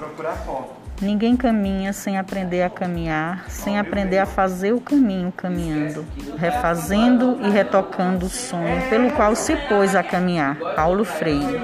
Procurar foto. Ninguém caminha sem aprender a caminhar, sem aprender a fazer o caminho caminhando, refazendo e retocando o sonho pelo qual se pôs a caminhar. Paulo Freire.